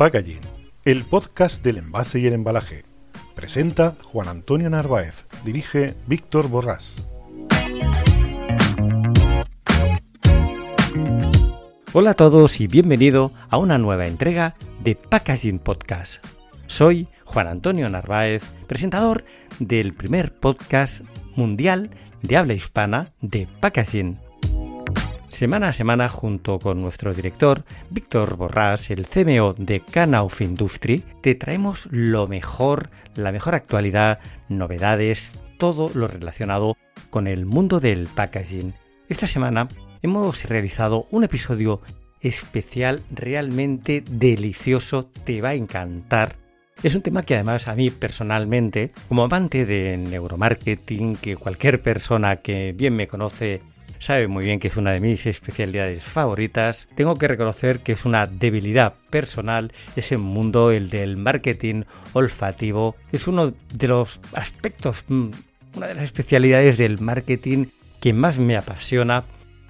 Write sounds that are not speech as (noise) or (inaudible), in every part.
Packaging, el podcast del envase y el embalaje. Presenta Juan Antonio Narváez, dirige Víctor Borrás. Hola a todos y bienvenido a una nueva entrega de Packaging Podcast. Soy Juan Antonio Narváez, presentador del primer podcast mundial de habla hispana de packaging. Semana a semana, junto con nuestro director Víctor Borrás, el CMO de Canauf Industry, te traemos lo mejor, la mejor actualidad, novedades, todo lo relacionado con el mundo del packaging. Esta semana hemos realizado un episodio especial realmente delicioso, te va a encantar es un tema que además a mí personalmente, como amante de neuromarketing, que cualquier persona que bien me conoce sabe muy bien que es una de mis especialidades favoritas, tengo que reconocer que es una debilidad personal ese mundo, el del marketing olfativo. Es uno de los aspectos, mm, una de las especialidades del marketing que más me apasiona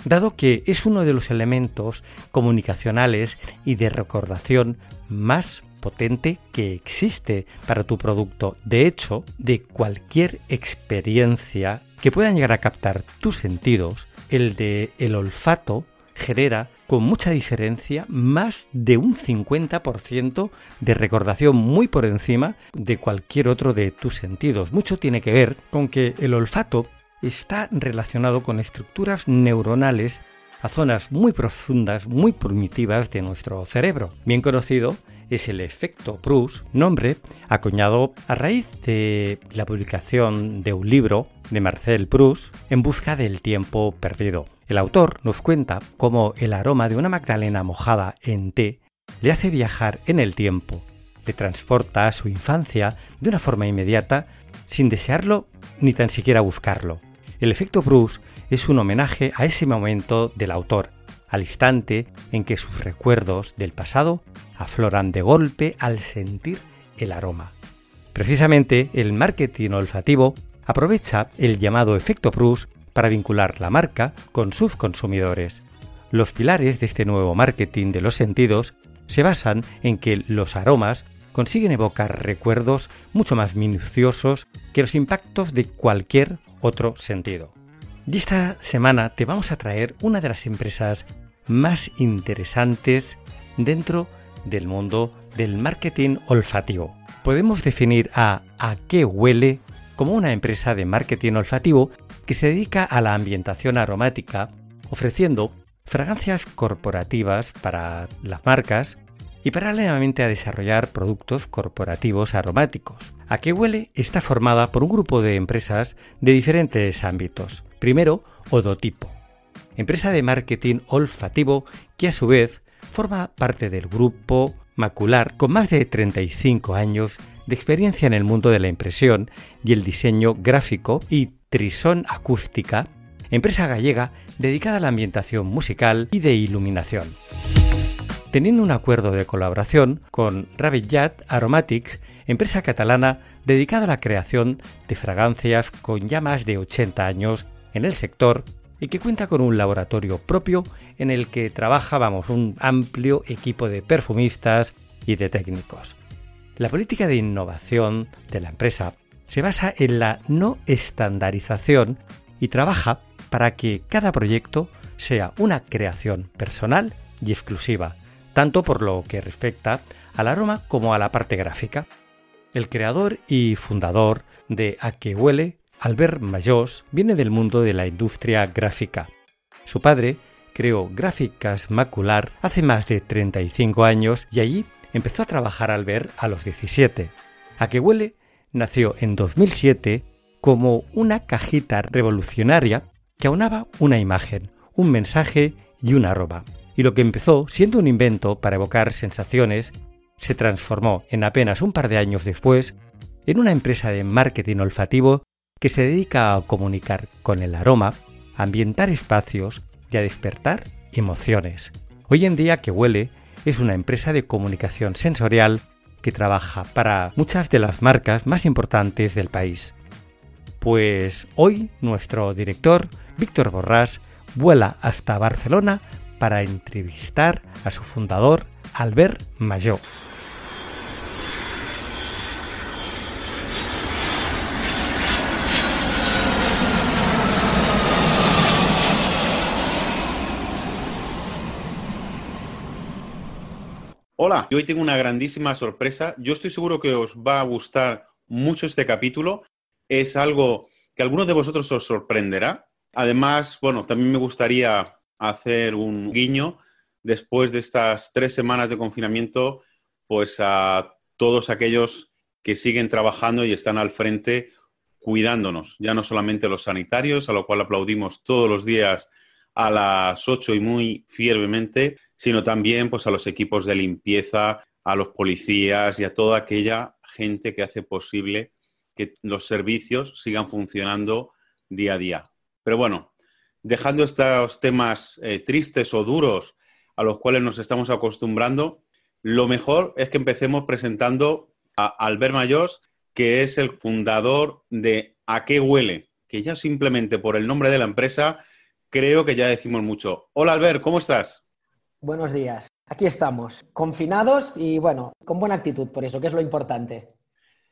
dado que es uno de los elementos comunicacionales y de recordación más potente que existe para tu producto. De hecho, de cualquier experiencia que puedan llegar a captar tus sentidos, el de el olfato genera con mucha diferencia más de un 50% de recordación muy por encima de cualquier otro de tus sentidos. Mucho tiene que ver con que el olfato está relacionado con estructuras neuronales a zonas muy profundas, muy primitivas de nuestro cerebro, bien conocido es el efecto Proust, nombre acuñado a raíz de la publicación de un libro de Marcel Proust en busca del tiempo perdido. El autor nos cuenta cómo el aroma de una magdalena mojada en té le hace viajar en el tiempo, le transporta a su infancia de una forma inmediata sin desearlo ni tan siquiera buscarlo. El efecto Proust es un homenaje a ese momento del autor, al instante en que sus recuerdos del pasado afloran de golpe al sentir el aroma. Precisamente el marketing olfativo aprovecha el llamado efecto Proust para vincular la marca con sus consumidores. Los pilares de este nuevo marketing de los sentidos se basan en que los aromas consiguen evocar recuerdos mucho más minuciosos que los impactos de cualquier otro sentido. Y esta semana te vamos a traer una de las empresas más interesantes dentro del mundo del marketing olfativo. Podemos definir a A qué huele como una empresa de marketing olfativo que se dedica a la ambientación aromática, ofreciendo fragancias corporativas para las marcas y paralelamente a desarrollar productos corporativos aromáticos. A qué huele está formada por un grupo de empresas de diferentes ámbitos. Primero, Odotipo, empresa de marketing olfativo que a su vez forma parte del grupo Macular con más de 35 años de experiencia en el mundo de la impresión y el diseño gráfico y Trison Acústica, empresa gallega dedicada a la ambientación musical y de iluminación. Teniendo un acuerdo de colaboración con Rabbit Aromatics, empresa catalana dedicada a la creación de fragancias con ya más de 80 años en el sector y que cuenta con un laboratorio propio en el que trabaja, vamos, un amplio equipo de perfumistas y de técnicos. La política de innovación de la empresa se basa en la no estandarización y trabaja para que cada proyecto sea una creación personal y exclusiva, tanto por lo que respecta al aroma como a la parte gráfica. El creador y fundador de A que huele Albert Mayos viene del mundo de la industria gráfica. Su padre creó Gráficas Macular hace más de 35 años y allí empezó a trabajar Albert a los 17. A que huele nació en 2007 como una cajita revolucionaria que aunaba una imagen, un mensaje y un aroma. Y lo que empezó siendo un invento para evocar sensaciones se transformó en apenas un par de años después en una empresa de marketing olfativo que se dedica a comunicar con el aroma, a ambientar espacios y a despertar emociones. Hoy en día que huele es una empresa de comunicación sensorial que trabaja para muchas de las marcas más importantes del país. Pues hoy nuestro director, Víctor Borrás, vuela hasta Barcelona para entrevistar a su fundador, Albert Mayó. Hola, hoy tengo una grandísima sorpresa. Yo estoy seguro que os va a gustar mucho este capítulo. Es algo que a algunos de vosotros os sorprenderá. Además, bueno, también me gustaría hacer un guiño después de estas tres semanas de confinamiento, pues a todos aquellos que siguen trabajando y están al frente cuidándonos, ya no solamente los sanitarios, a lo cual aplaudimos todos los días a las ocho y muy fiervemente, sino también pues, a los equipos de limpieza, a los policías y a toda aquella gente que hace posible que los servicios sigan funcionando día a día. Pero bueno, dejando estos temas eh, tristes o duros a los cuales nos estamos acostumbrando, lo mejor es que empecemos presentando a Albert Mayos, que es el fundador de ¿A qué huele? Que ya simplemente por el nombre de la empresa creo que ya decimos mucho. Hola Albert, ¿cómo estás? Buenos días. Aquí estamos, confinados y bueno, con buena actitud por eso, que es lo importante.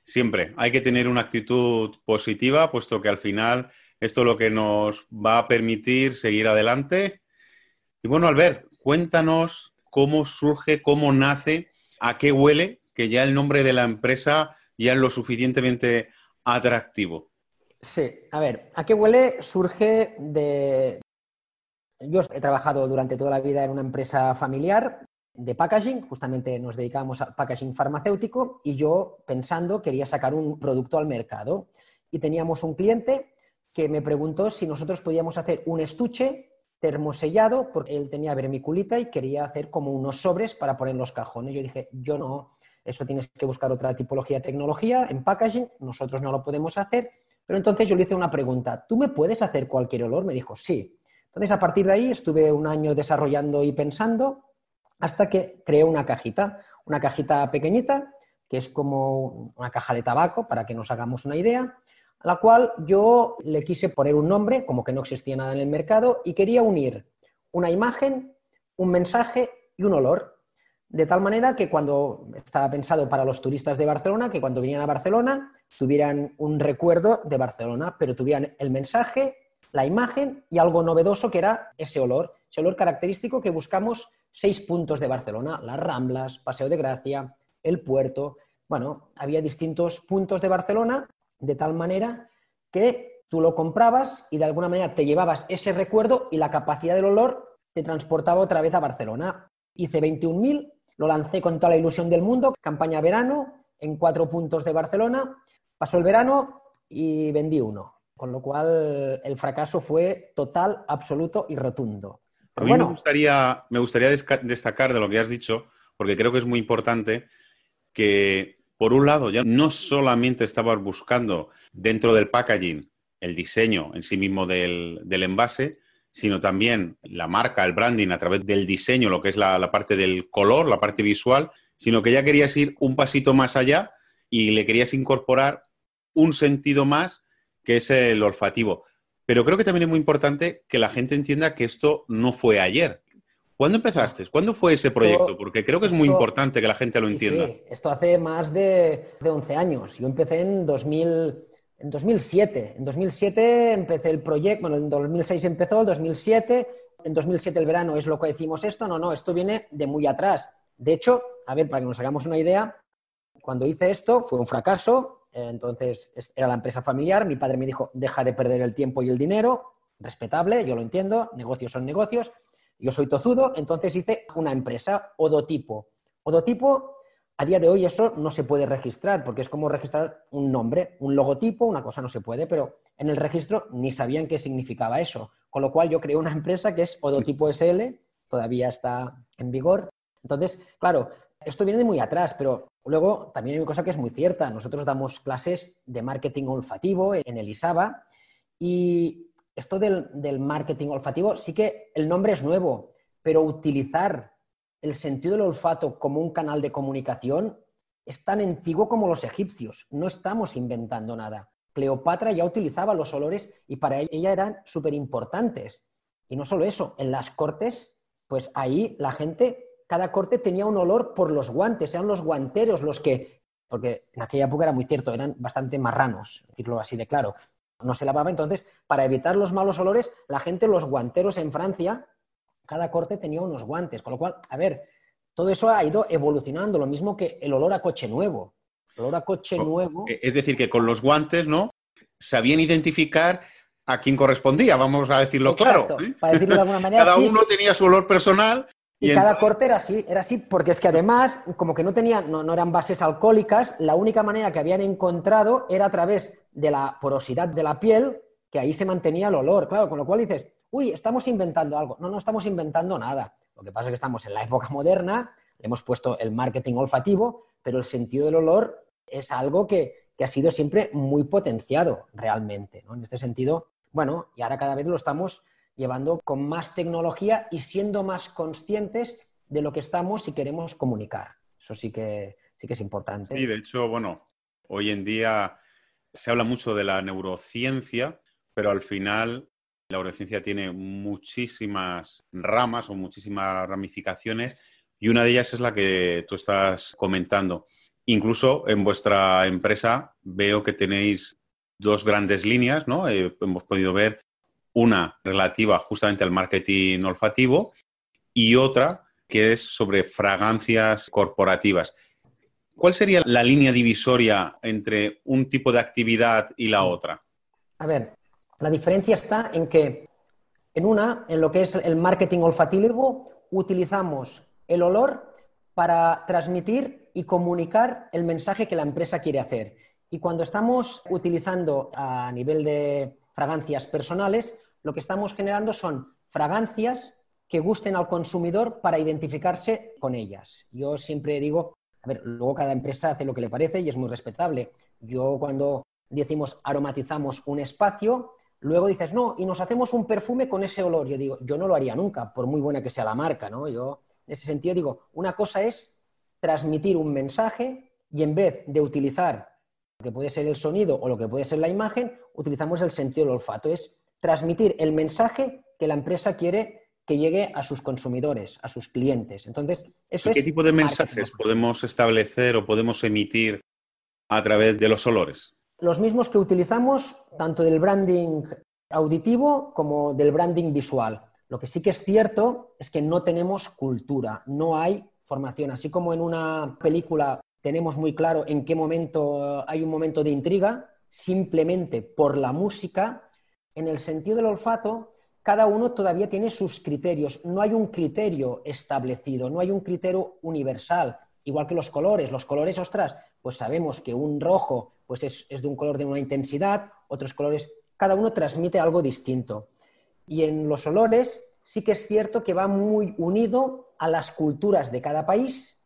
Siempre, hay que tener una actitud positiva, puesto que al final esto es lo que nos va a permitir seguir adelante. Y bueno, Albert, cuéntanos cómo surge, cómo nace, a qué huele, que ya el nombre de la empresa ya es lo suficientemente atractivo. Sí, a ver, ¿a qué huele? Surge de, yo he trabajado durante toda la vida en una empresa familiar de packaging, justamente nos dedicamos al packaging farmacéutico y yo pensando quería sacar un producto al mercado y teníamos un cliente que me preguntó si nosotros podíamos hacer un estuche termosellado porque él tenía vermiculita y quería hacer como unos sobres para poner los cajones. Yo dije, yo no, eso tienes que buscar otra tipología de tecnología en packaging, nosotros no lo podemos hacer. Pero entonces yo le hice una pregunta, ¿tú me puedes hacer cualquier olor? Me dijo, sí. Entonces, a partir de ahí estuve un año desarrollando y pensando hasta que creé una cajita, una cajita pequeñita, que es como una caja de tabaco, para que nos hagamos una idea, a la cual yo le quise poner un nombre, como que no existía nada en el mercado, y quería unir una imagen, un mensaje y un olor. De tal manera que cuando estaba pensado para los turistas de Barcelona, que cuando vinieran a Barcelona tuvieran un recuerdo de Barcelona, pero tuvieran el mensaje, la imagen y algo novedoso que era ese olor, ese olor característico que buscamos seis puntos de Barcelona, las Ramblas, Paseo de Gracia, el puerto. Bueno, había distintos puntos de Barcelona de tal manera que tú lo comprabas y de alguna manera te llevabas ese recuerdo y la capacidad del olor te transportaba otra vez a Barcelona. Hice 21.000, lo lancé con toda la ilusión del mundo, campaña verano, en cuatro puntos de Barcelona. Pasó el verano y vendí uno. Con lo cual el fracaso fue total, absoluto y rotundo. a mí me gustaría, me gustaría destacar de lo que has dicho, porque creo que es muy importante que, por un lado, ya no solamente estabas buscando dentro del packaging el diseño en sí mismo del, envase, sino también la marca, el branding a través del diseño, lo que es la, la, parte del color, la parte visual, sino que ya querías ir un pasito más allá y le querías incorporar un sentido más que es el olfativo. Pero creo que también es muy importante que la gente entienda que esto no fue ayer. ¿Cuándo empezaste? ¿Cuándo fue ese proyecto? Porque creo que es muy importante que la gente lo entienda. Sí, esto hace más de, de, 11 años. Yo empecé en, 2000, en 2007. En 2007 empecé el proyecto, bueno, en 2006 empezó, en 2007, en 2007 el verano es lo que decimos esto. No, no, esto viene de muy atrás. De hecho, a ver, para que nos hagamos una idea, cuando hice esto fue un fracaso, entonces, era la empresa familiar. Mi padre me dijo, deja de perder el tiempo y el dinero. Respetable, yo lo entiendo. Negocios son negocios. Yo soy tozudo, entonces hice una empresa, Odotipo. Odotipo, a día de hoy eso no se puede registrar, porque es como registrar un nombre, un logotipo, una cosa no se puede, pero en el registro ni sabían qué significaba eso. Con lo cual yo creé una (laughs) empresa que es Odotipo SL, todavía está en vigor. Entonces, claro, esto viene de muy atrás, pero luego también hay una cosa que es muy cierta. Nosotros damos clases de marketing olfativo en el ISABA y esto del, marketing olfativo sí que el nombre es nuevo, pero utilizar el sentido del olfato como un canal de comunicación es tan antiguo como los egipcios. No estamos inventando nada. Cleopatra ya utilizaba los olores y para ella eran súper importantes. Y no solo eso, en las cortes, pues ahí la gente cada corte tenía un olor por los guantes, eran los guanteros los que, porque en aquella época era muy cierto, eran bastante marranos, decirlo así de claro. No se lavaba, entonces, para evitar los malos olores, la gente, los guanteros en Francia, cada corte tenía unos guantes, con lo cual, a ver, todo eso ha ido evolucionando, lo mismo que el olor a coche nuevo. El olor a coche nuevo. Eh, es decir, que con los guantes, ¿no? Sabían identificar a quién correspondía, vamos a decirlo claro. ¿eh? Para decirlo de alguna (laughs) manera. Cada uno tenía su olor personal. Y, cada corte era así, era así, porque es que además, como que no tenían, no, no eran bases alcohólicas, la única manera que habían encontrado era a través de la porosidad de la piel, que ahí se mantenía el olor. Claro, con lo cual dices, uy, estamos inventando algo. No, no estamos inventando nada. Lo que pasa es que estamos en la época moderna, hemos puesto el marketing olfativo, pero el sentido del olor es algo que, ha sido siempre muy potenciado realmente. En este sentido, bueno, y ahora cada vez lo estamos llevando con más tecnología y siendo más conscientes de lo que estamos y queremos comunicar. Eso sí que, sí que es importante. Sí, de hecho, bueno, hoy en día se habla mucho de la neurociencia, pero al final la neurociencia tiene muchísimas ramas o muchísimas ramificaciones y una de ellas es la que tú estás comentando. Incluso en vuestra empresa veo que tenéis dos grandes líneas, ¿no? Eh, hemos podido ver una relativa justamente al marketing olfativo y otra que es sobre fragancias corporativas. ¿Cuál sería la línea divisoria entre un tipo de actividad y la otra? A ver, la diferencia está en que en una, en lo que es el marketing olfativo, utilizamos el olor para transmitir y comunicar el mensaje que la empresa quiere hacer. Y cuando estamos utilizando a nivel de fragancias personales, lo que estamos generando son fragancias que gusten al consumidor para identificarse con ellas. Yo siempre digo, a ver, luego cada empresa hace lo que le parece y es muy respetable. Yo cuando decimos aromatizamos un espacio, Luego dices, no, y nos hacemos un perfume con ese olor. Yo digo, yo no lo haría nunca, por muy buena que sea la marca, ¿no? Yo, en ese sentido, digo, una cosa es transmitir un mensaje y en vez de utilizar lo que puede ser el sonido o lo que puede ser la imagen, utilizamos el sentido del olfato. Es transmitir el mensaje que la empresa quiere que llegue a sus consumidores, a sus clientes. Entonces, eso ¿Qué tipo de mensajes podemos establecer o podemos emitir a través de los olores? Los mismos que utilizamos tanto del branding auditivo como del branding visual. Lo que sí que es cierto es que no tenemos cultura, no hay formación. Así como en una película tenemos muy claro en qué momento hay un momento de intriga, simplemente por la música, en el sentido del olfato, cada uno todavía tiene sus criterios. No hay un criterio establecido, no hay un criterio universal. Igual que los colores. Los colores, ostras, pues sabemos que un rojo pues es, de un color de una intensidad, otros colores, cada uno transmite algo distinto. Y en los olores sí que es cierto que va muy unido a las culturas de cada país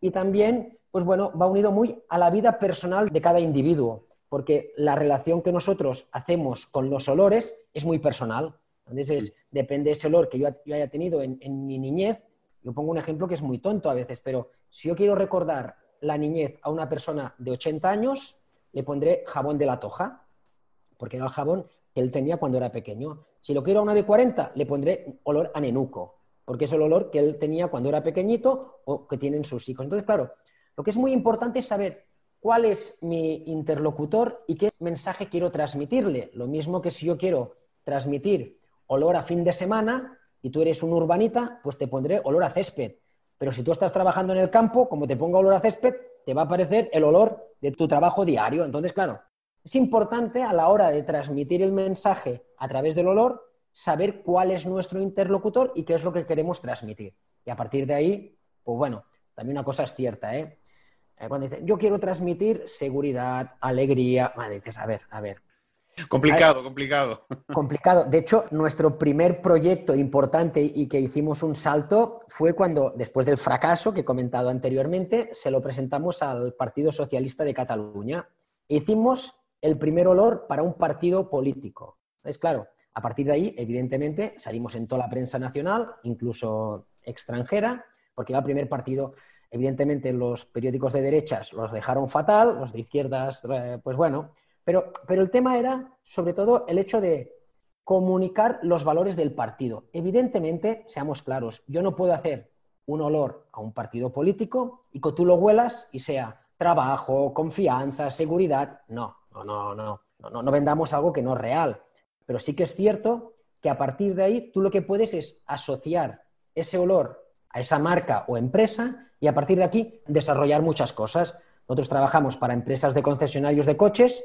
y también, pues bueno, va unido muy a la vida personal de cada individuo, porque la relación que nosotros hacemos con los olores es muy personal. Entonces, depende de ese olor que yo, haya tenido en, en mi niñez. Yo pongo un ejemplo que es muy tonto a veces, pero si yo quiero recordar la niñez a una persona de 80 años, le pondré jabón de la toja, porque era el jabón que él tenía cuando era pequeño. Si lo quiero a una de 40, le pondré olor a nenuco, porque es el olor que él tenía cuando era pequeñito o que tienen sus hijos. Entonces, claro, lo que es muy importante es saber cuál es mi interlocutor y qué mensaje quiero transmitirle. Lo mismo que si yo quiero transmitir olor a fin de semana y tú eres un urbanita, pues te pondré olor a césped. Pero si tú estás trabajando en el campo, como te ponga olor a césped, te va a aparecer el olor de tu trabajo diario. Entonces, claro, es importante a la hora de transmitir el mensaje a través del olor saber cuál es nuestro interlocutor y qué es lo que queremos transmitir. Y a partir de ahí, pues bueno, también una cosa es cierta, ¿eh? Eh cuando dices, yo quiero transmitir seguridad, alegría, dices, a ver, a ver, Complicado, complicado. (laughs) Complicado. De hecho, nuestro primer proyecto importante y que hicimos un salto fue cuando, después del fracaso que he comentado anteriormente, se lo presentamos al Partido Socialista de Cataluña. Hicimos el primer olor para un partido político. Es claro, a partir de ahí, evidentemente, salimos en toda la prensa nacional, incluso extranjera, porque era el primer partido. Evidentemente, los periódicos de derechas los dejaron fatal, los de izquierdas, eh, pues bueno, pero, el tema era, sobre todo, el hecho de comunicar los valores del partido. Evidentemente, seamos claros, yo no puedo hacer un olor a un partido político y que tú lo huelas y sea trabajo, confianza, seguridad. No, no, no, no, no, no vendamos algo que no es real. Pero sí que es cierto que a partir de ahí tú lo que puedes es asociar ese olor a esa marca o empresa y a partir de aquí desarrollar muchas cosas. Nosotros trabajamos para empresas de concesionarios de coches.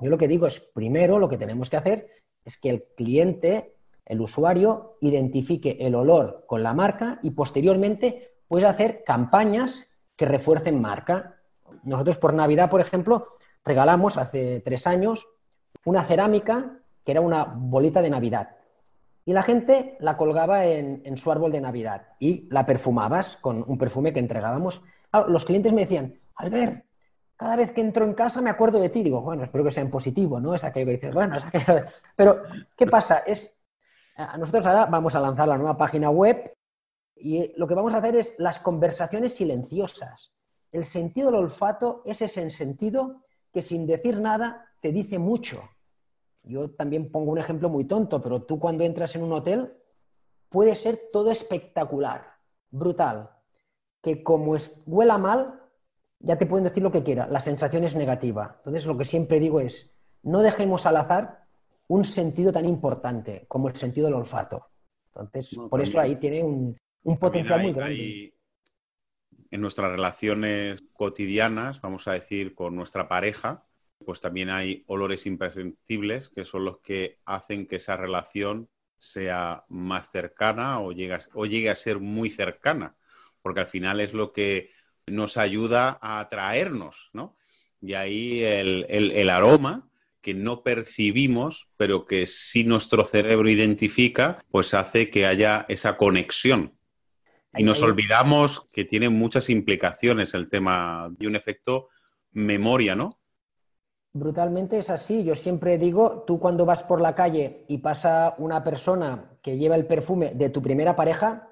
Yo lo que digo es, primero lo que tenemos que hacer es que el cliente, el usuario, identifique el olor con la marca y posteriormente puede hacer campañas que refuercen marca. Nosotros por Navidad, por ejemplo, regalamos hace tres años una cerámica que era una bolita de Navidad. Y la gente la colgaba en, su árbol de Navidad y la perfumabas con un perfume que entregábamos. los clientes me decían, Albert, cada vez que entro en casa me acuerdo de ti. Digo, bueno, espero que sea en positivo, ¿no? Es aquello que dices, bueno. Pero, ¿qué pasa? Es, nosotros ahora vamos a lanzar la nueva página web y lo que vamos a hacer es las conversaciones silenciosas. El sentido del olfato es ese sentido que sin decir nada te dice mucho. Yo también pongo un ejemplo muy tonto, pero tú cuando entras en un hotel puede ser todo espectacular, brutal, que como es, huela mal, ya te pueden decir lo que quiera, la sensación es negativa. Entonces lo que siempre digo es, no dejemos al azar un sentido tan importante como el sentido del olfato. Entonces, por eso ahí tiene un, potencial muy grande. en nuestras relaciones cotidianas, vamos a decir, con nuestra pareja, pues también hay olores imperceptibles que son los que hacen que esa relación sea más cercana o llegue, a, o llegue a ser muy cercana, porque al final es lo que nos ayuda a atraernos, ¿no? Y ahí el, aroma que no percibimos, pero que sí nuestro cerebro identifica, pues hace que haya esa conexión. Y nos olvidamos que tiene muchas implicaciones el tema de un efecto memoria, ¿no? Brutalmente es así. Yo siempre digo, tú cuando vas por la calle y pasa una persona que lleva el perfume de tu primera pareja,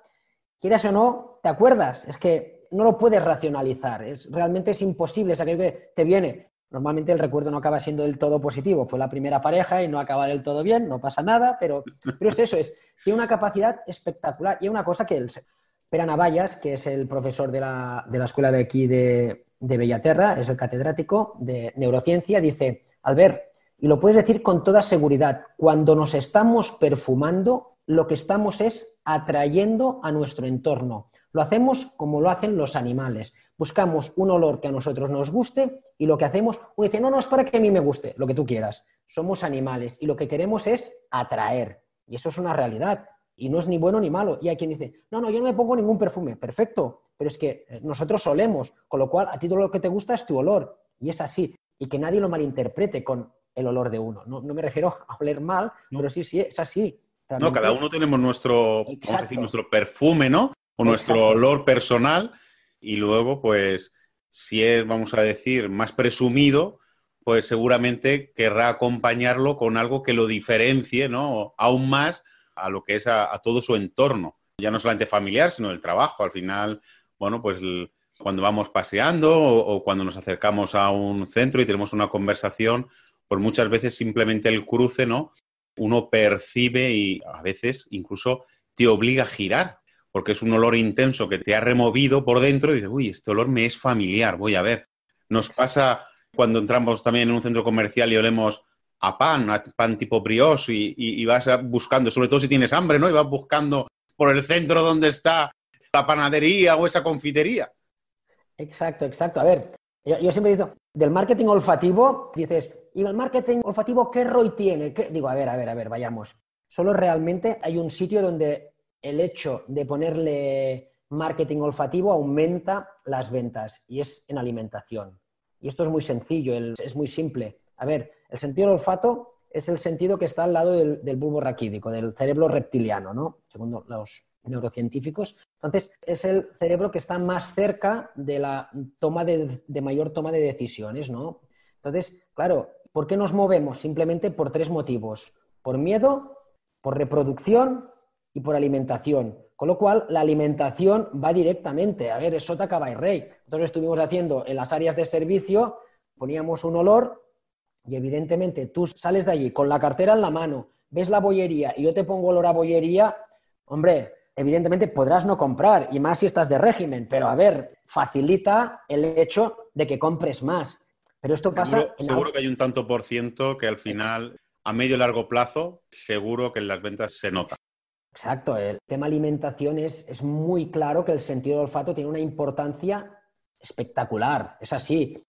quieras o no, te acuerdas. Es que no lo puedes racionalizar. Es, realmente es imposible. Es aquello que te viene. Normalmente el recuerdo no acaba siendo del todo positivo. Fue la primera pareja y no acaba del todo bien, no pasa nada, pero, pero es eso, es, tiene una capacidad espectacular. Y una cosa que el Pera Navallas, que es el profesor de la, de la escuela de aquí de, de Bellaterra, es el catedrático de neurociencia, dice, Albert, y lo puedes decir con toda seguridad, cuando nos estamos perfumando, lo que estamos es atrayendo a nuestro entorno. Lo hacemos como lo hacen los animales. Buscamos un olor que a nosotros nos guste y lo que hacemos, uno dice, no, no, es para que a mí me guste, lo que tú quieras. Somos animales y lo que queremos es atraer. Y eso es una realidad. Y no es ni bueno ni malo. Y hay quien dice, no, no, yo no me pongo ningún perfume. Perfecto, pero es que eh, nosotros solemos, con lo cual a ti todo lo que te gusta es tu olor. Y es así. Y que nadie lo malinterprete con el olor de uno. No, me refiero (laughs) a oler mal, pero sí, sí, es así. No, cada uno tenemos nuestro, decir, nuestro perfume, ¿no? O nuestro olor personal. Y luego, pues, si es, vamos a decir, más presumido, pues seguramente querrá acompañarlo con algo que lo diferencie, ¿no? Aún más a lo que es a, todo su entorno, ya no solamente familiar, sino el trabajo. Al final, bueno, pues cuando vamos paseando o, cuando nos acercamos a un centro y tenemos una conversación, pues muchas veces simplemente el cruce, ¿no? Uno percibe y a veces incluso te obliga a girar, porque es un olor intenso que te ha removido por dentro y dices, uy, este olor me es familiar, voy a ver. Nos pasa cuando entramos también en un centro comercial y olemos a pan, a pan tipo brioche y, vas buscando, sobre todo si tienes hambre, ¿no? Y vas buscando por el centro donde está la panadería o esa confitería. Exacto, exacto. A ver, yo, siempre digo, del marketing olfativo, dices, ¿y el marketing olfativo qué ROI tiene? Digo, a ver, a ver, a ver, vayamos. Solo realmente hay un sitio donde el hecho de ponerle marketing olfativo aumenta las ventas y es en alimentación. Y esto es muy sencillo, es muy simple. A ver, el sentido del olfato es el sentido que está al lado del, bulbo raquídico, del cerebro reptiliano, ¿no? Según los neurocientíficos. Entonces, es el cerebro que está más cerca de la toma de, mayor toma de decisiones, ¿no? Entonces, claro, ¿por qué nos movemos? Simplemente por tres motivos. Por miedo, por reproducción y por alimentación. Con lo cual, la alimentación va directamente. A ver, es sota, cava y. Entonces, estuvimos haciendo en las áreas de servicio, poníamos un olor y evidentemente tú sales de allí con la cartera en la mano, ves la bollería y yo te pongo olor a bollería, hombre, evidentemente podrás no comprar, y más si estás de régimen, pero a ver, facilita el hecho de que compres más. Pero esto pasa... Seguro, que hay un tanto por ciento que al final, a medio y largo plazo, seguro que en las ventas se nota. Exacto, el tema alimentación es, es muy claro que el sentido del olfato tiene una importancia espectacular, es así.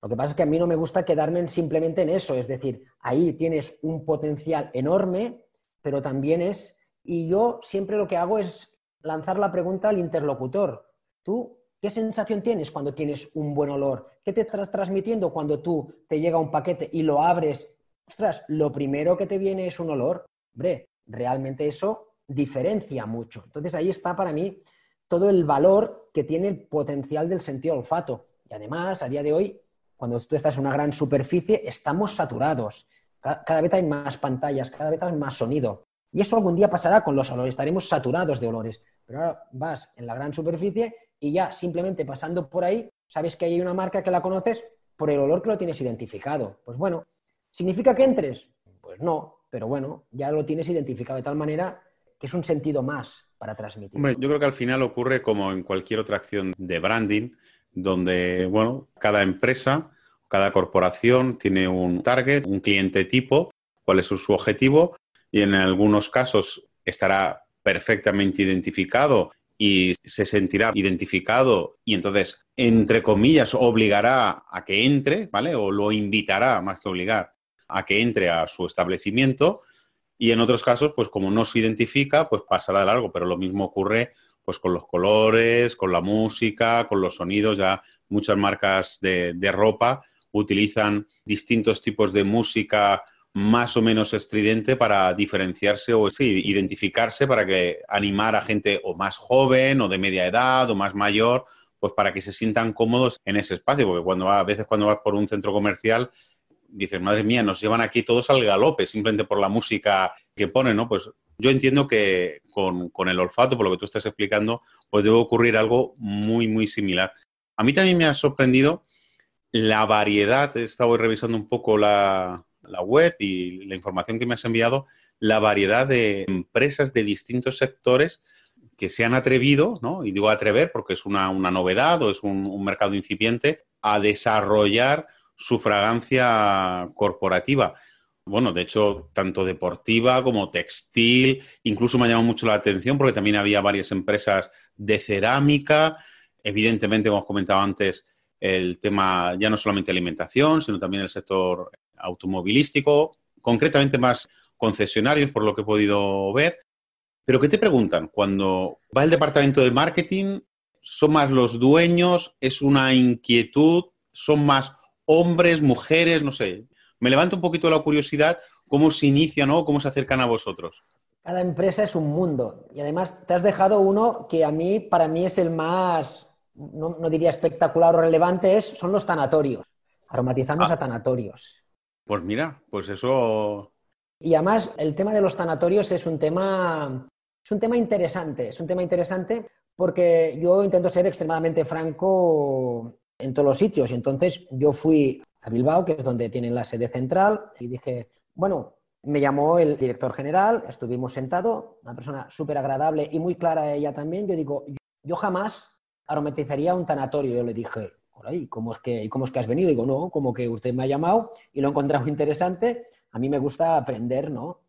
Lo que pasa es que a mí no me gusta quedarme simplemente en eso, es decir, ahí tienes un potencial enorme, pero también es, y yo siempre lo que hago es lanzar la pregunta al interlocutor. ¿Tú qué sensación tienes cuando tienes un buen olor? ¿Qué te estás transmitiendo cuando tú te llega un paquete y lo abres? Ostras, lo primero que te viene es un olor. Hombre, realmente eso diferencia mucho. Entonces ahí está para mí todo el valor que tiene el potencial del sentido olfato. Y además, a día de hoy, cuando tú estás en una gran superficie, estamos saturados. Cada, vez hay más pantallas, cada vez hay más sonido. Y eso algún día pasará con los olores, estaremos saturados de olores. Pero ahora vas en la gran superficie y ya simplemente pasando por ahí, sabes que hay una marca que la conoces por el olor que lo tienes identificado. Pues bueno, ¿significa que entres? Pues no, pero bueno, ya lo tienes identificado de tal manera que es un sentido más para transmitir. Yo creo que al final ocurre como en cualquier otra acción de branding, donde, bueno, cada empresa, cada corporación tiene un target, un cliente tipo, cuál es su objetivo, y en algunos casos estará perfectamente identificado y se sentirá identificado y entonces, entre comillas, obligará a que entre, ¿vale? O lo invitará, más que obligar, a que entre a su establecimiento y en otros casos, pues como no se identifica, pues pasará de largo, pero lo mismo ocurre pues con los colores, con la música, con los sonidos, ya muchas marcas de, ropa utilizan distintos tipos de música más o menos estridente para diferenciarse o identificarse para que animar a gente o más joven o de media edad o más mayor, pues para que se sientan cómodos en ese espacio, porque cuando a veces cuando vas por un centro comercial dices, madre mía, nos llevan aquí todos al galope simplemente por la música que ponen, ¿no? Pues yo entiendo que con, el olfato, por lo que tú estás explicando, pues debe ocurrir algo muy, muy similar. A mí también me ha sorprendido la variedad, he estado revisando un poco la, web y la información que me has enviado, la variedad de empresas de distintos sectores que se han atrevido, ¿no? y digo atrever porque es una, novedad o es un mercado incipiente, a desarrollar su fragancia corporativa. Bueno, de hecho, tanto deportiva como textil, incluso me ha llamado mucho la atención porque también había varias empresas de cerámica, evidentemente, como os comentaba antes, el tema ya no solamente alimentación, sino también el sector automovilístico, concretamente más concesionarios, por lo que he podido ver. Pero ¿qué te preguntan? Cuando va el departamento de marketing, ¿son más los dueños? ¿Es una inquietud? ¿Son más hombres, mujeres, no sé. Me levanta un poquito la curiosidad cómo se inicia, o ¿Cómo se acercan a vosotros? Cada empresa es un mundo. Y además te has dejado uno que a mí, para mí, es el más, no, diría espectacular o relevante, es, son los tanatorios. Aromatizamos ah. a tanatorios. Pues mira, pues eso. Y además, el tema de los tanatorios es un tema, es un tema interesante. Es un tema interesante porque yo intento ser extremadamente franco en todos los sitios. Y entonces yo fui a Bilbao, que es donde tienen la sede central, y dije, bueno, me llamó el director general, estuvimos sentados, una persona súper agradable y muy clara ella también. Yo digo, yo jamás aromatizaría un tanatorio. Yo le dije, ¿y cómo es que, cómo es que has venido? Digo, no, como que usted me ha llamado y lo he encontrado (laughs) interesante. A mí me gusta aprender, ¿no?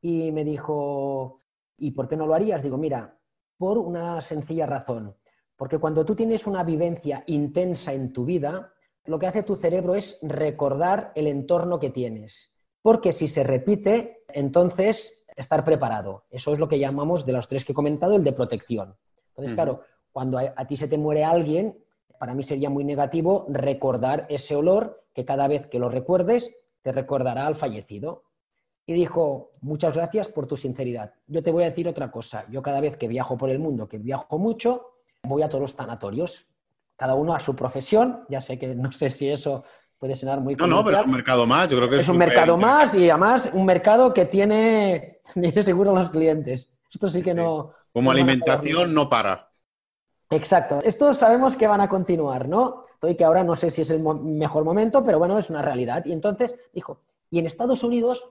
Y me dijo, ¿y por qué no lo harías? Digo, mira, por una sencilla razón. Porque cuando tú tienes una vivencia intensa en tu vida, lo que hace tu cerebro es recordar el entorno que tienes. Porque si se repite, entonces estar preparado. Eso es lo que llamamos de los tres que he comentado, el de protección. Entonces, claro, cuando a, ti se te muere alguien, para mí sería muy negativo recordar ese olor que cada vez que lo recuerdes te recordará al fallecido. Y dijo, muchas gracias por tu sinceridad. Yo te voy a decir otra cosa. Yo cada vez que viajo por el mundo, que viajo mucho, voy a todos los tanatorios, cada uno a su profesión. Ya sé que no sé si eso puede sonar muy No, no, pero es un mercado más, yo creo que es, un mercado más y además un mercado que tiene, (laughs) tiene seguro los clientes. Esto sí que no... Como alimentación no para. Exacto. Estos sabemos que van a continuar, ¿no? Estoy que ahora no sé si es el mejor momento, pero bueno, es una realidad. Y entonces dijo, y en Estados Unidos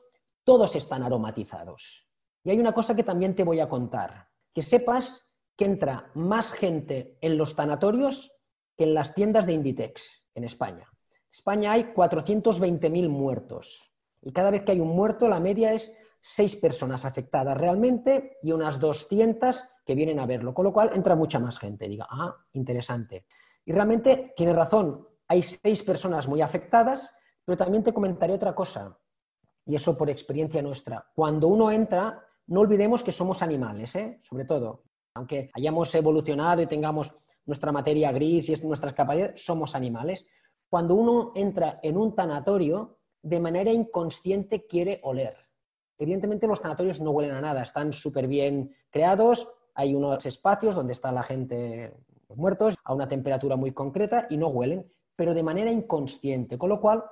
todos están aromatizados. Y hay una cosa que también te voy a contar, que sepas que entra más gente en los tanatorios que en las tiendas de Inditex en España. En España hay 420.000 muertos y cada vez que hay un muerto la media es seis personas afectadas realmente y unas 200 que vienen a verlo, con lo cual entra mucha más gente. Diga, ah, interesante. Y realmente tiene razón, hay seis personas muy afectadas, pero también te comentaré otra cosa, y eso por experiencia nuestra. Cuando uno entra, no olvidemos que somos animales, ¿eh? sobre todo. Aunque hayamos evolucionado y tengamos nuestra materia gris y nuestras capacidades, somos animales. Cuando uno entra en un tanatorio, de manera inconsciente quiere oler. Evidentemente los sanatorios no huelen a nada, están súper bien creados, hay unos espacios donde está la gente muertos a una temperatura muy concreta y no huelen, pero de manera inconsciente, con lo cual,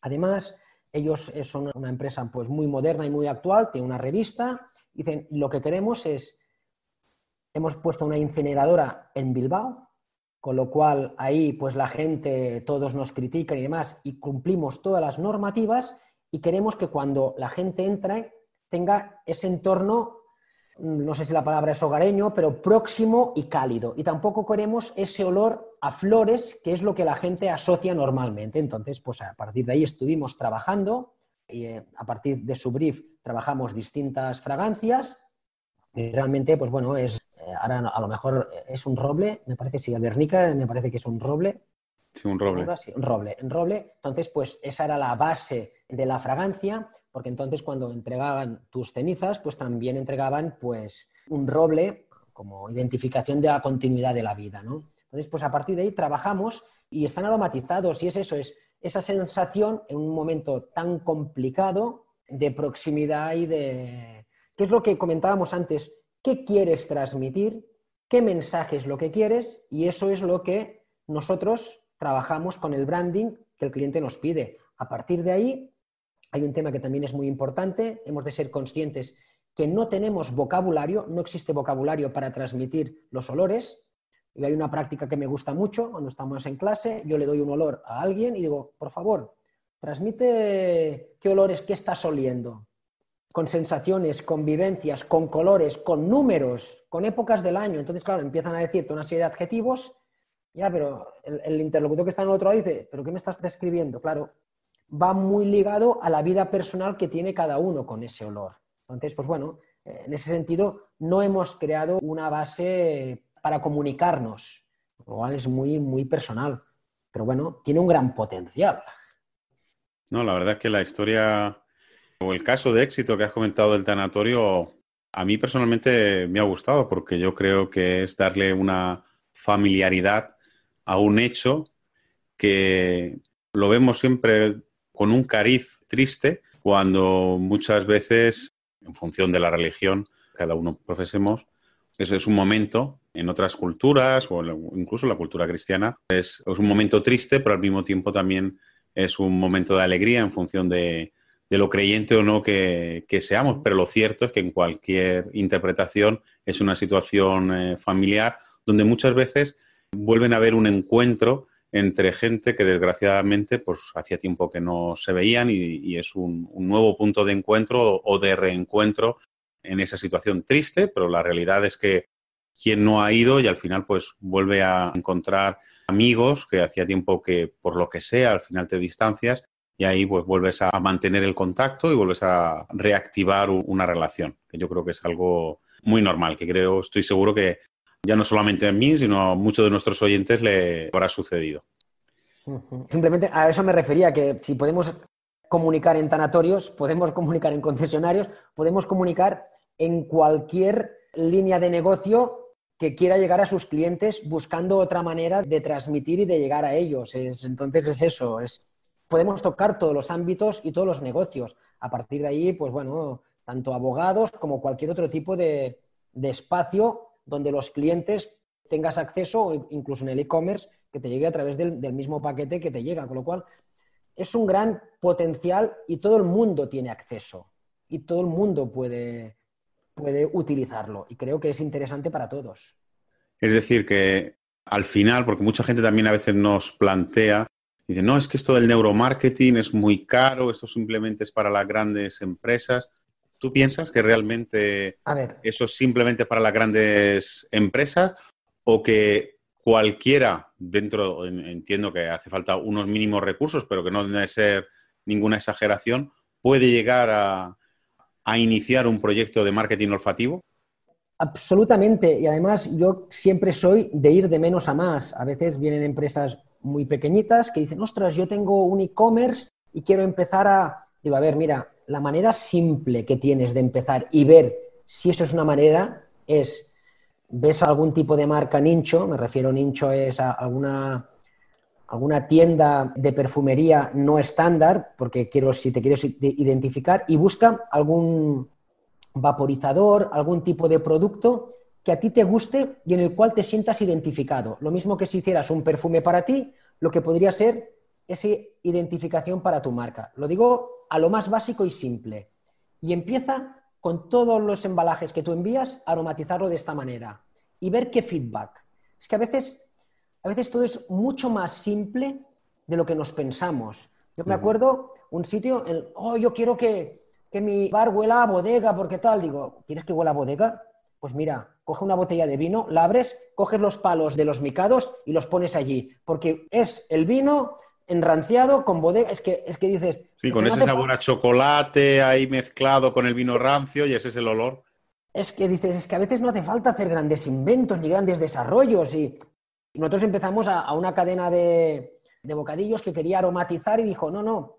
además, ellos son una empresa pues muy moderna y muy actual, tiene una revista, dicen, lo que queremos es, hemos puesto una incineradora en Bilbao, con lo cual ahí pues la gente, todos nos critican y demás, y cumplimos todas las normativas, y queremos que cuando la gente entre tenga ese entorno, no sé si la palabra es hogareño, pero próximo y cálido. Y tampoco queremos ese olor a flores, que es lo que la gente asocia normalmente. Entonces, pues a partir de ahí estuvimos trabajando y eh, a partir de su brief trabajamos distintas fragancias. Y realmente, pues bueno, es, ahora a lo mejor es un roble, me parece, sí, Guernica me parece que es un roble, Sí, un roble. un roble. En roble, entonces, pues esa era la base de la fragancia, porque entonces cuando entregaban tus cenizas, pues también entregaban pues un roble como identificación de la continuidad de la vida, ¿no? Entonces, pues a partir de ahí trabajamos y están aromatizados y es eso, es esa sensación en un momento tan complicado de proximidad y de... ¿Qué es lo que comentábamos antes? ¿Qué quieres transmitir? ¿Qué mensaje es lo que quieres? Y eso es lo que nosotros trabajamos con el branding que el cliente nos pide. A partir de ahí, hay un tema que también es muy importante, hemos de ser conscientes que no tenemos vocabulario, no existe vocabulario para transmitir los olores. Y hay una práctica que me gusta mucho cuando estamos en clase, yo le doy un olor a alguien y digo, por favor, transmite qué olores, qué estás oliendo, con sensaciones, con vivencias, con colores, con números, con épocas del año. Entonces, claro, empiezan a decirte una serie de adjetivos ya, pero el, interlocutor que está en el otro lado dice, ¿pero qué me estás describiendo? Claro, va muy ligado a la vida personal que tiene cada uno con ese olor. Entonces, pues bueno, en ese sentido, no hemos creado una base para comunicarnos, lo cual es muy, muy personal. Pero bueno, tiene un gran potencial. No, la verdad es que la historia el caso de éxito que has comentado del tanatorio, a mí personalmente me ha gustado porque yo creo que es darle una familiaridad a un hecho que lo vemos siempre con un cariz triste cuando muchas veces, en función de la religión, cada uno profesemos, eso es un momento en otras culturas o incluso la cultura cristiana, es, un momento triste, pero al mismo tiempo también es un momento de alegría en función de, lo creyente o no que, seamos. Pero lo cierto es que en cualquier interpretación es una situación eh, familiar donde muchas veces vuelven a haber un encuentro entre gente que desgraciadamente pues hacía tiempo que no se veían y, es un, nuevo punto de encuentro o, de reencuentro en esa situación triste, pero la realidad es que quien no ha ido y al final pues vuelve a encontrar amigos que hacía tiempo que por lo que sea al final te distancias y ahí pues vuelves a mantener el contacto y vuelves a reactivar una relación, que yo creo que es algo muy normal, que creo, estoy seguro que ya no solamente a mí, sino a muchos de nuestros oyentes le habrá sucedido. Simplemente a eso me refería, que si podemos comunicar en tanatorios, podemos comunicar en concesionarios, podemos comunicar en cualquier línea de negocio que quiera llegar a sus clientes buscando otra manera de transmitir y de llegar a ellos. entonces es eso, es, podemos tocar todos los ámbitos y todos los negocios. A partir de ahí, pues bueno, tanto abogados como cualquier otro tipo de, de espacio donde los clientes tengas acceso, incluso en el e-commerce, que te llegue a través del, mismo paquete que te llega. Con lo cual, es un gran potencial y todo el mundo tiene acceso y todo el mundo puede, puede utilizarlo. Y creo que es interesante para todos. Es decir, que al final, porque mucha gente también a veces nos plantea, dice, no, es que esto del neuromarketing es muy caro, esto simplemente es para las grandes empresas. ¿Tú piensas que realmente eso es simplemente para las grandes empresas o que cualquiera dentro, entiendo que hace falta unos mínimos recursos, pero que no debe ser ninguna exageración, puede llegar a, a iniciar un proyecto de marketing olfativo? Absolutamente. Y además yo siempre soy de ir de menos a más. A veces vienen empresas muy pequeñitas que dicen, ostras, yo tengo un e-commerce y quiero empezar a... Digo, a ver, mira, la manera simple que tienes de empezar y ver si eso es una manera es, ves algún tipo de marca nicho, me refiero nicho es a alguna, alguna tienda de perfumería no estándar, porque quiero, si te quieres identificar, y busca algún vaporizador, algún tipo de producto que a ti te guste y en el cual te sientas identificado. Lo mismo que si hicieras un perfume para ti, lo que podría ser esa identificación para tu marca. Lo digo a lo más básico y simple. Y empieza con todos los embalajes que tú envías, aromatizarlo de esta manera y ver qué feedback. Es que a veces, a veces todo es mucho más simple de lo que nos pensamos. Yo me acuerdo un sitio, en, oh, yo quiero que, que mi bar huela a bodega, porque tal. Digo, ¿quieres que huela a bodega? Pues mira, coge una botella de vino, la abres, coges los palos de los micados y los pones allí, porque es el vino enranciado con bodega, es que, es que dices... Sí, con ese sabor a chocolate ahí mezclado con el vino rancio y ese es el olor. Es que dices, es que a veces no hace falta hacer grandes inventos ni grandes desarrollos y, nosotros empezamos a, una cadena de, de bocadillos que quería aromatizar y dijo, no, no,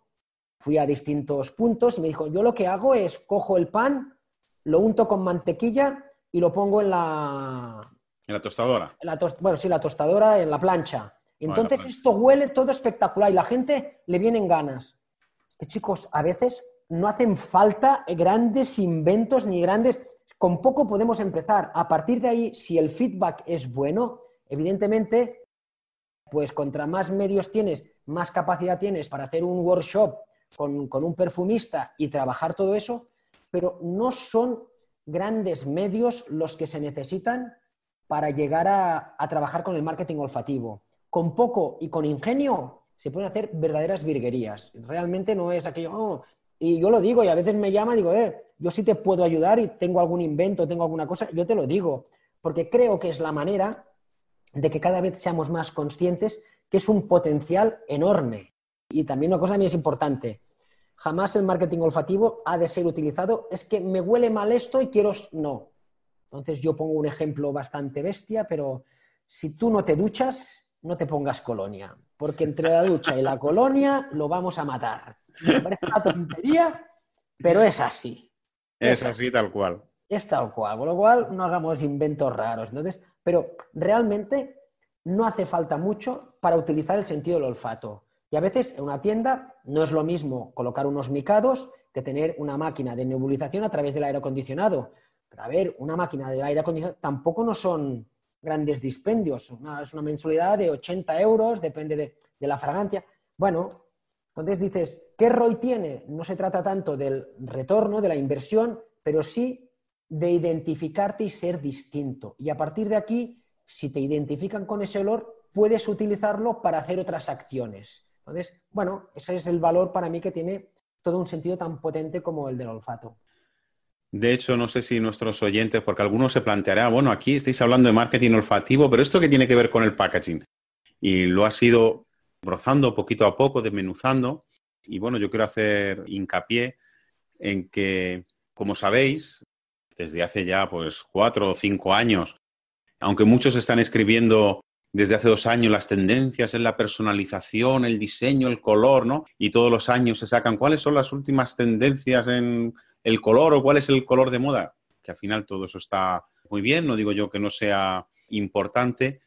fui a distintos puntos y me dijo, yo lo que hago es cojo el pan, lo unto con mantequilla y lo pongo en la... En la tostadora. bueno, sí, la tostadora, en la plancha. Entonces esto huele todo espectacular y la gente le vienen ganas. Que chicos, a veces no hacen falta grandes inventos ni grandes... Con poco podemos empezar. A partir de ahí, si el feedback es bueno, evidentemente, pues contra más medios tienes, más capacidad tienes para hacer un workshop con, con un perfumista y trabajar todo eso, pero no son grandes medios los que se necesitan para llegar a, trabajar con el marketing olfativo. Con poco y con ingenio se pueden hacer verdaderas virguerías. Realmente no es aquello, oh", y yo lo digo y a veces me llama y digo, eh, yo sí te puedo ayudar y tengo algún invento, tengo alguna cosa, yo te lo digo, porque creo que es la manera de que cada vez seamos más conscientes que es un potencial enorme. Y también una cosa a mí es importante, jamás el marketing olfativo ha de ser utilizado, es que me huele mal esto y quiero... No. Entonces yo pongo un ejemplo bastante bestia, pero si tú no te duchas, no te pongas colonia, porque entre la ducha y la colonia lo vamos a matar. Me parece una tontería, pero es así. Es, así tal cual. Es tal cual, con lo cual no hagamos inventos raros. Entonces, pero realmente no hace falta mucho para utilizar el sentido del olfato. Y a veces en una tienda no es lo mismo colocar unos micados que tener una máquina de nebulización a través del aire acondicionado. Pero a ver, una máquina de aire acondicionado tampoco no son grandes dispendios. es una mensualidad de 80 euros, depende de, de, la fragancia. Bueno, entonces dices, ¿qué ROI tiene? No se trata tanto del retorno, de la inversión, pero sí de identificarte y ser distinto. Y a partir de aquí, si te identifican con ese olor, puedes utilizarlo para hacer otras acciones. Entonces, bueno, ese es el valor para mí que tiene todo un sentido tan potente como el del olfato. De hecho, no sé si nuestros oyentes, porque algunos se plantearán, bueno, aquí estáis hablando de marketing olfativo, pero ¿esto qué tiene que ver con el packaging? Y lo ha sido rozando poquito a poco, desmenuzando. Y bueno, yo quiero hacer hincapié en que, como sabéis, desde hace ya pues cuatro o cinco años, aunque muchos están escribiendo desde hace dos años las tendencias en la personalización, el diseño, el color, ¿no? Y todos los años se sacan cuáles son las últimas tendencias en el color o cuál es el color de moda. Que al final todo eso está muy bien, no digo yo que no sea importante,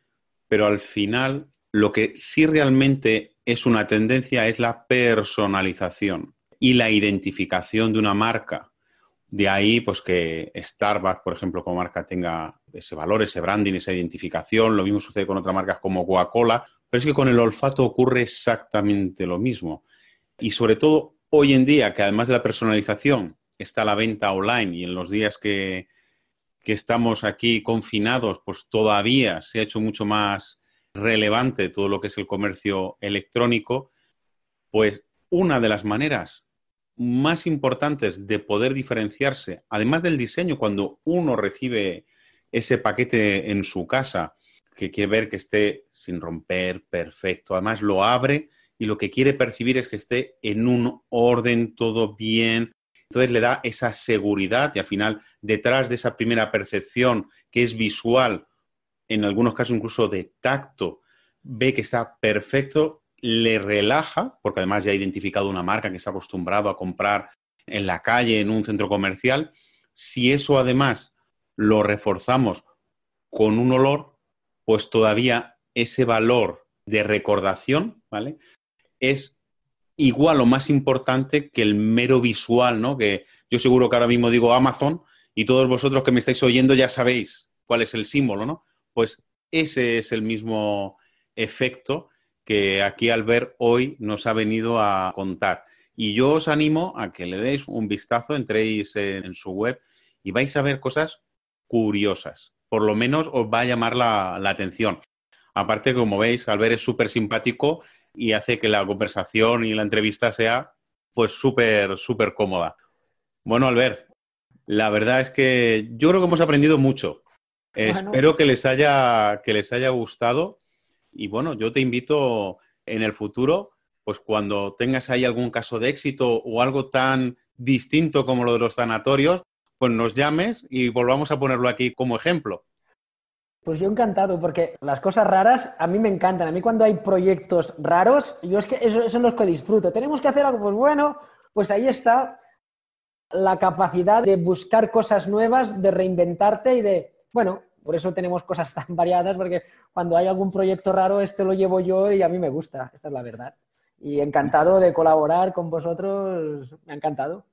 pero al final lo que sí realmente es una tendencia es la personalización y la identificación de una marca de ahí, pues que Starbucks, por ejemplo, como marca tenga ese valor, ese branding, esa identificación. Lo mismo sucede con otras marcas como Coca-Cola. Pero es que con el olfato ocurre exactamente lo mismo. Y sobre todo hoy en día, que además de la personalización está la venta online y en los días que, que estamos aquí confinados, pues todavía se ha hecho mucho más relevante todo lo que es el comercio electrónico, pues una de las maneras más importantes de poder diferenciarse, además del diseño, cuando uno recibe ese paquete en su casa, que quiere ver que esté sin romper, perfecto, además lo abre y lo que quiere percibir es que esté en un orden todo bien, Entonces le da esa seguridad y al final, detrás de esa primera percepción que es visual, en algunos casos incluso de tacto, ve que está perfecto, le relaja, porque además ya ha identificado una marca que está acostumbrado a comprar en la calle, en un centro comercial. Si eso además lo reforzamos con un olor, pues todavía ese valor de recordación, ¿vale? Es igual o más importante que el mero visual, ¿no? Que yo seguro que ahora mismo digo Amazon y todos vosotros que me estáis oyendo ya sabéis cuál es el símbolo, ¿no? Pues ese es el mismo efecto que aquí al ver hoy nos ha venido a contar. Y yo os animo a que le deis un vistazo, entréis en, su web y vais a ver cosas curiosas. Por lo menos os va a llamar la, la atención. Aparte, como veis, Albert es súper simpático y hace que la conversación y la entrevista sea pues súper, súper cómoda. Bueno, Albert, la verdad es que yo creo que hemos aprendido mucho. Espero que les, haya, que les haya gustado y bueno, yo te invito en el futuro, pues cuando tengas ahí algún caso de éxito o algo tan distinto como lo de los sanatorios, pues nos llames y volvamos a ponerlo aquí como ejemplo. Pues yo encantado, porque las cosas raras a mí me encantan. A mí cuando hay proyectos raros, yo es que eso, eso es lo que disfruto. Tenemos que hacer algo, pues bueno, pues ahí está la capacidad de buscar cosas nuevas, de reinventarte y de, bueno, por eso tenemos cosas (laughs) tan variadas, porque cuando hay algún proyecto raro, este lo llevo yo y a mí me gusta, esta es la verdad. Y encantado de colaborar con vosotros, me ha encantado.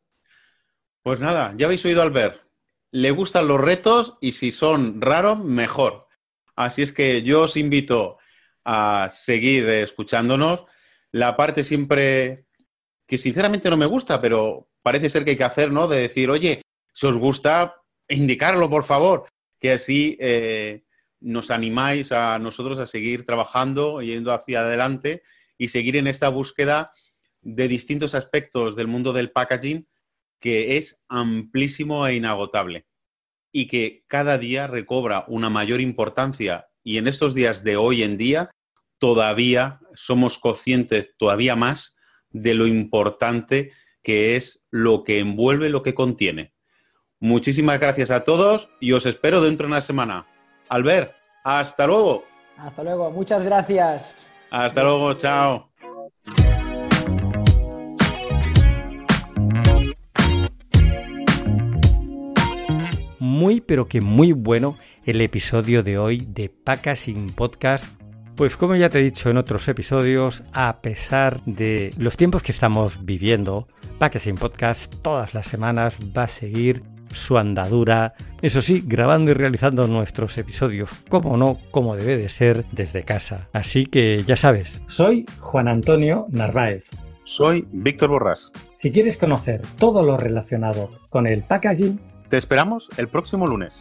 Pues nada, ya habéis oído al ver le gustan los retos y si son raros, mejor. Así es que yo os invito a seguir escuchándonos. La parte siempre que sinceramente no me gusta, pero parece ser que hay que hacer, ¿no? De decir, oye, si os gusta, indicarlo, por favor, que así eh, nos animáis a nosotros a seguir trabajando, yendo hacia adelante y seguir en esta búsqueda de distintos aspectos del mundo del packaging que es amplísimo e inagotable y que cada día recobra una mayor importancia y en estos días de hoy en día todavía somos conscientes todavía más de lo importante que es lo que envuelve, lo que contiene. Muchísimas gracias a todos y os espero dentro de una semana. Albert, hasta luego. Hasta luego, muchas gracias. Hasta luego, chao. Muy pero que muy bueno el episodio de hoy de Packaging Podcast. Pues como ya te he dicho en otros episodios, a pesar de los tiempos que estamos viviendo, Packaging Podcast todas las semanas va a seguir su andadura, eso sí, grabando y realizando nuestros episodios, como no, como debe de ser, desde casa. Así que ya sabes, soy Juan Antonio Narváez. Soy Víctor Borrás. Si quieres conocer todo lo relacionado con el packaging, te esperamos el próximo lunes.